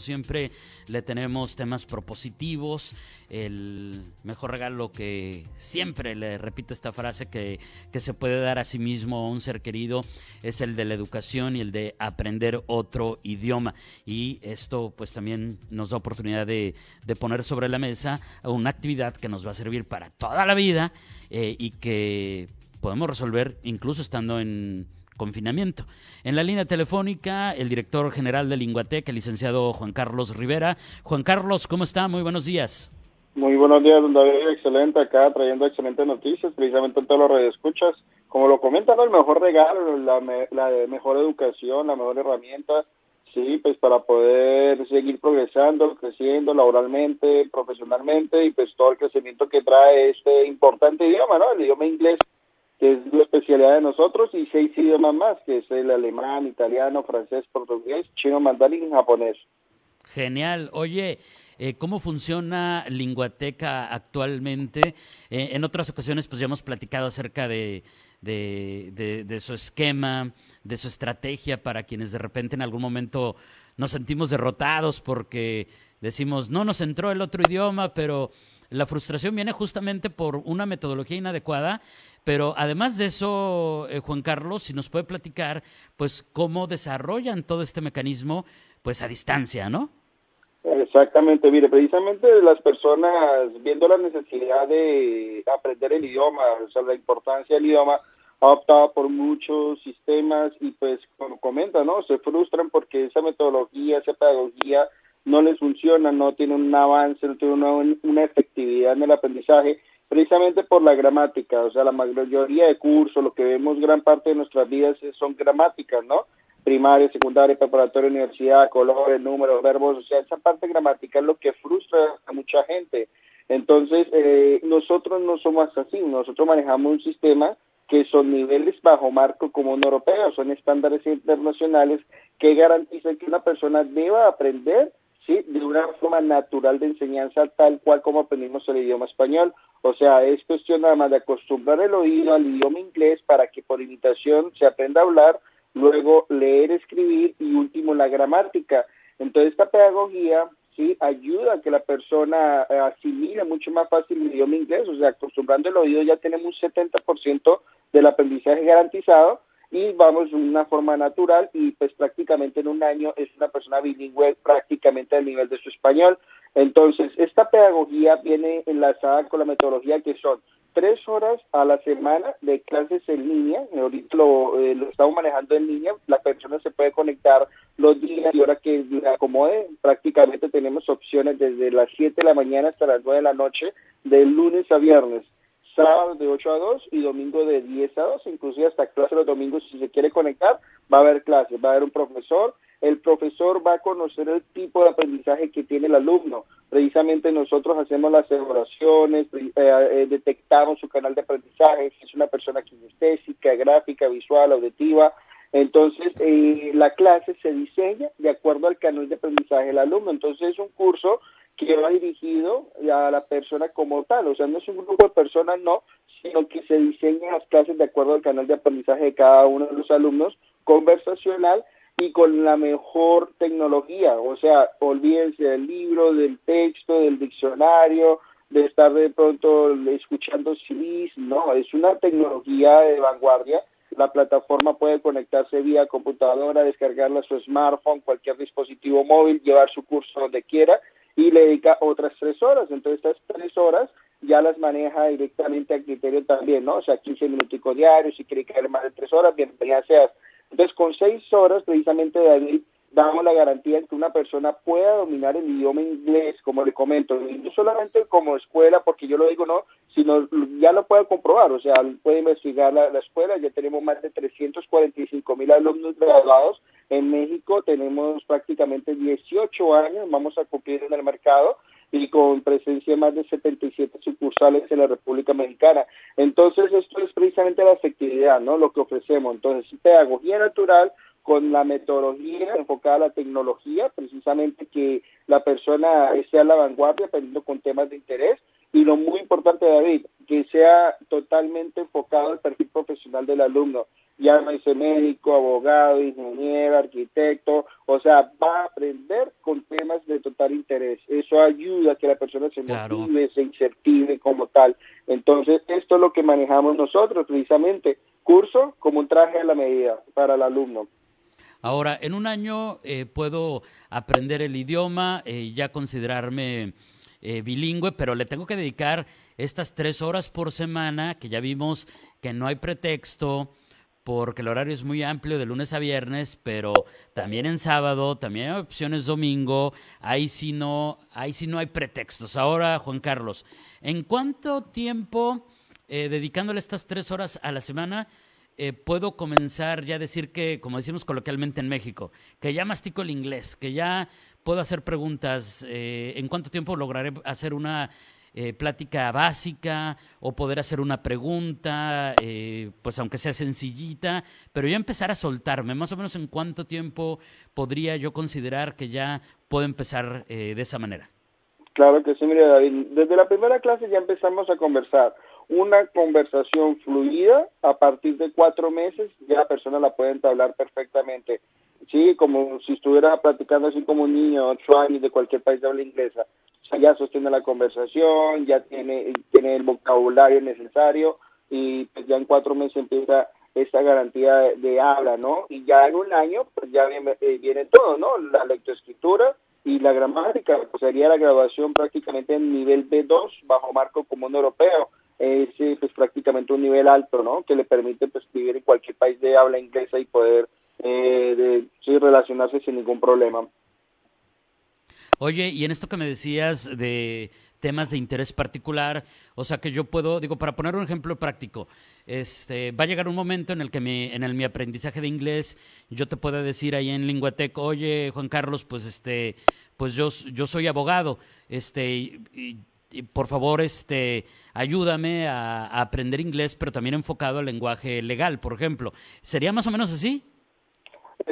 Siempre, le tenemos temas propositivos. El mejor regalo que siempre le repito esta frase que, que se puede dar a sí mismo a un ser querido es el de la educación y el de aprender otro idioma. Y esto, pues también nos da oportunidad de, de poner sobre la mesa una actividad que nos va a servir para toda la vida eh, y que podemos resolver incluso estando en confinamiento. En la línea telefónica, el director general de Linguatec, el licenciado Juan Carlos Rivera. Juan Carlos, ¿cómo está? Muy buenos días. Muy buenos días, don David. Excelente acá, trayendo excelentes noticias, precisamente en todos los radioescuchas. Como lo comentan, el mejor regalo, la, la mejor educación, la mejor herramienta, sí, pues para poder seguir progresando, creciendo laboralmente, profesionalmente y pues todo el crecimiento que trae este importante idioma, ¿no? El idioma inglés que es la especialidad de nosotros, y seis idiomas más, que es el alemán, italiano, francés, portugués, chino, mandarín japonés. Genial. Oye, eh, ¿cómo funciona Linguateca actualmente? Eh, en otras ocasiones, pues ya hemos platicado acerca de, de, de, su esquema, de su estrategia para quienes de repente en algún momento nos sentimos derrotados porque decimos, no nos entró el otro idioma, pero la frustración viene justamente por una metodología inadecuada, pero además de eso, eh, Juan Carlos, si nos puede platicar, pues cómo desarrollan todo este mecanismo, pues a distancia, ¿no? Exactamente, mire, precisamente las personas viendo la necesidad de aprender el idioma, o sea, la importancia del idioma, ha optado por muchos sistemas y pues como comenta, ¿no? Se frustran porque esa metodología, esa pedagogía no les funciona, no tiene un avance, no tiene una, una efectividad en el aprendizaje, precisamente por la gramática, o sea, la mayoría de cursos, lo que vemos gran parte de nuestras vidas son gramáticas, ¿no? Primaria, secundaria, preparatoria, universidad, colores, números, verbos, o sea, esa parte gramática es lo que frustra a mucha gente. Entonces, eh, nosotros no somos así, nosotros manejamos un sistema que son niveles bajo marco común europeo, son estándares internacionales que garantizan que una persona deba aprender ¿sí? de una forma natural de enseñanza tal cual como aprendimos el idioma español. O sea, es cuestión nada más de acostumbrar el oído al idioma inglés para que por imitación se aprenda a hablar, luego leer, escribir y último la gramática. Entonces esta pedagogía sí ayuda a que la persona eh, asimile mucho más fácil el idioma inglés, o sea, acostumbrando el oído ya tenemos un 70% del aprendizaje garantizado y vamos de una forma natural y pues prácticamente en un año es una persona bilingüe prácticamente al nivel de su español. Entonces, esta pedagogía viene enlazada con la metodología que son tres horas a la semana de clases en línea, ahorita lo, eh, lo estamos manejando en línea, la persona se puede conectar los días y hora que le acomode, prácticamente tenemos opciones desde las 7 de la mañana hasta las 9 de la noche, de lunes a viernes sábado de 8 a 2 y domingo de 10 a 2, inclusive hasta clase los domingos si se quiere conectar, va a haber clases, va a haber un profesor, el profesor va a conocer el tipo de aprendizaje que tiene el alumno. Precisamente nosotros hacemos las evaluaciones, eh, eh, detectamos su canal de aprendizaje, si es una persona kinestésica, gráfica, visual, auditiva. Entonces, eh, la clase se diseña de acuerdo al canal de aprendizaje del alumno. Entonces, es un curso que va dirigido a la persona como tal, o sea, no es un grupo de personas, no, sino que se diseñan las clases de acuerdo al canal de aprendizaje de cada uno de los alumnos, conversacional y con la mejor tecnología, o sea, olvídense del libro, del texto, del diccionario, de estar de pronto escuchando CDs, no, es una tecnología de vanguardia la plataforma puede conectarse vía computadora, descargarla a su smartphone, cualquier dispositivo móvil, llevar su curso donde quiera y le dedica otras tres horas. Entonces, estas tres horas ya las maneja directamente a criterio también, ¿no? O sea, 15 minutos diarios, si quiere caer más de tres horas, bienvenida seas. Entonces, con seis horas, precisamente, David, damos la garantía de que una persona pueda dominar el idioma inglés, como le comento, no solamente como escuela, porque yo lo digo no, sino ya lo puede comprobar, o sea, puede investigar la, la escuela, ya tenemos más de 345 mil alumnos graduados, en México tenemos prácticamente 18 años, vamos a cumplir en el mercado, y con presencia de más de 77 sucursales en la República Mexicana. Entonces, esto es precisamente la efectividad, ¿no? Lo que ofrecemos. Entonces, pedagogía natural, con la metodología enfocada a la tecnología, precisamente que la persona esté a la vanguardia, aprendiendo con temas de interés. Y lo muy importante, David, que sea totalmente enfocado al perfil profesional del alumno. Ya no dice médico, abogado, ingeniero, arquitecto, o sea, va a aprender con temas de total interés. Eso ayuda a que la persona se motive, se incentive como tal. Entonces, esto es lo que manejamos nosotros, precisamente, curso como un traje a la medida para el alumno. Ahora, en un año eh, puedo aprender el idioma, eh, ya considerarme eh, bilingüe, pero le tengo que dedicar estas tres horas por semana, que ya vimos que no hay pretexto, porque el horario es muy amplio de lunes a viernes, pero también en sábado, también hay opciones domingo, ahí sí no, ahí sí no hay pretextos. Ahora, Juan Carlos, ¿en cuánto tiempo, dedicándole estas tres horas a la semana, eh, puedo comenzar ya a decir que, como decimos coloquialmente en México, que ya mastico el inglés, que ya puedo hacer preguntas, eh, en cuánto tiempo lograré hacer una eh, plática básica o poder hacer una pregunta, pues aunque sea sencillita, pero ya empezar a soltarme, más o menos en cuánto tiempo podría yo considerar que ya puedo empezar de esa manera. Claro que sí, mire David, desde la primera clase ya empezamos a conversar una conversación fluida, a partir de cuatro meses ya la persona la puede entablar perfectamente. Sí, como si estuviera platicando así como un niño, ocho años de cualquier país de habla inglesa. O sea, ya sostiene la conversación, ya tiene, tiene el vocabulario necesario y pues ya en cuatro meses empieza esta garantía de, habla, ¿no? Y ya en un año, pues ya viene, eh, viene todo, ¿no? La lectoescritura y la gramática, pues sería la graduación prácticamente en nivel B2 bajo marco común europeo es pues prácticamente un nivel alto, ¿no? Que le permite pues vivir en cualquier país de habla inglesa y poder eh, sí, relacionarse sin ningún problema. Oye, y en esto que me decías de temas de interés particular, o sea que yo puedo, digo, para poner un ejemplo práctico, este, va a llegar un momento en el que mi, en el, mi aprendizaje de inglés yo te pueda decir ahí en Linguatec, oye Juan Carlos, pues este, pues yo, yo soy abogado, este, y, por favor, este, ayúdame a, aprender inglés, pero también enfocado al lenguaje legal, por ejemplo. ¿Sería más o menos así?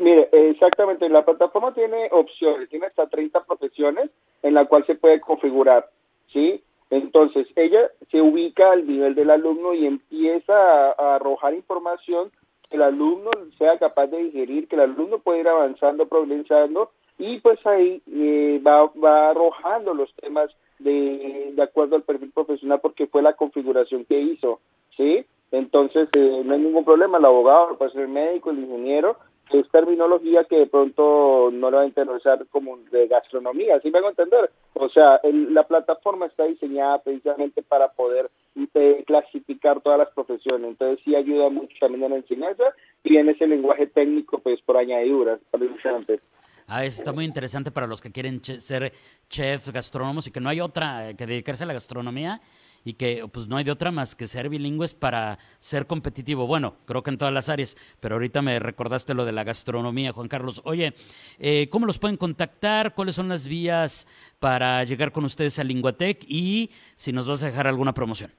Mire, exactamente, la plataforma tiene opciones, tiene hasta 30 profesiones en la cual se puede configurar, ¿sí? Entonces, ella se ubica al nivel del alumno y empieza a, arrojar información que el alumno sea capaz de digerir, que el alumno pueda ir avanzando, progresando, y pues ahí eh, va, va arrojando los temas de, de acuerdo al perfil profesional porque fue la configuración que hizo, ¿sí? Entonces, eh, no hay ningún problema, el abogado, puede ser el médico, el ingeniero, es terminología que de pronto no le va a interesar como de gastronomía, ¿sí me hago entender? O sea, la plataforma está diseñada precisamente para poder eh, clasificar todas las profesiones, entonces sí ayuda mucho también en la enseñanza y en ese lenguaje técnico, pues por añadidura, precisamente. Ah, eso está muy interesante para los que quieren ser chefs, gastrónomos y que no hay otra eh, que dedicarse a la gastronomía y que pues no hay de otra más que ser bilingües para ser competitivo. Bueno, creo que en todas las áreas, pero ahorita me recordaste lo de la gastronomía, Juan Carlos. Oye, eh, ¿cómo los pueden contactar? ¿Cuáles son las vías para llegar con ustedes a Linguatec? Y si nos vas a dejar alguna promoción.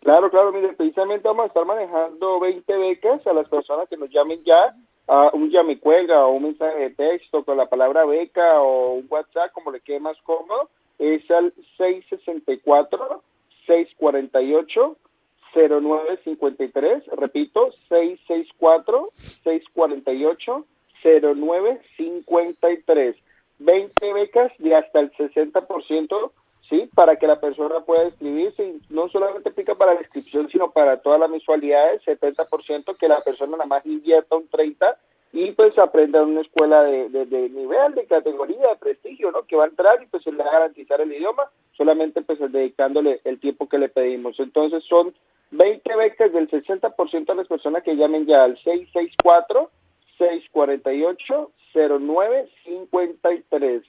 Claro, claro, mire, precisamente vamos a estar manejando 20 becas a las personas que nos llamen ya un cuelga o un mensaje de texto con la palabra beca o un WhatsApp, como le quede más cómodo, es al 664 648 0953, repito, 664 648 0953. 20 becas de hasta el 60% ¿sí? Para que la persona pueda inscribirse y no solamente aplica para la inscripción, sino para todas las mensualidades, 70% que la persona nada más invierta un 30% y pues aprenda en una escuela de, nivel, de categoría, de prestigio, ¿no? Que va a entrar y pues se le va a garantizar el idioma, solamente pues dedicándole el tiempo que le pedimos. Entonces son 20 becas del 60% de las personas que llamen ya al 664 648 0953.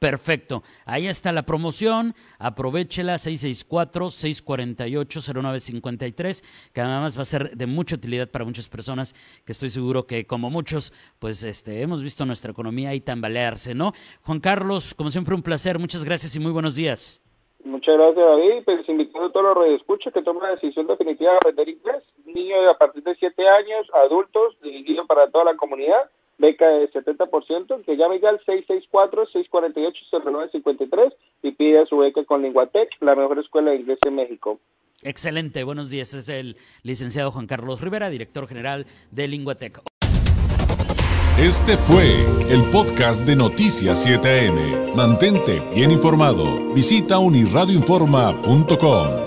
Perfecto. Ahí está la promoción. Aprovechela 664-648-0953, que además va a ser de mucha utilidad para muchas personas, que estoy seguro que como muchos, pues este, hemos visto nuestra economía y tambalearse, ¿no? Juan Carlos, como siempre, un placer. Muchas gracias y muy buenos días. Muchas gracias, David. Pues invitando a todos los radioescuchas que tomen la decisión definitiva de aprender inglés. niños a partir de 7 años, adultos, dirigido para toda la comunidad, beca de 70%, que llame ya al 664-648-0953 y pida su beca con Linguatec, la mejor escuela de inglés en México. Excelente, buenos días. Es el licenciado Juan Carlos Rivera, director general de Linguatec. Este fue el podcast de Noticias 7am. Mantente bien informado. Visita unirradioinforma.com.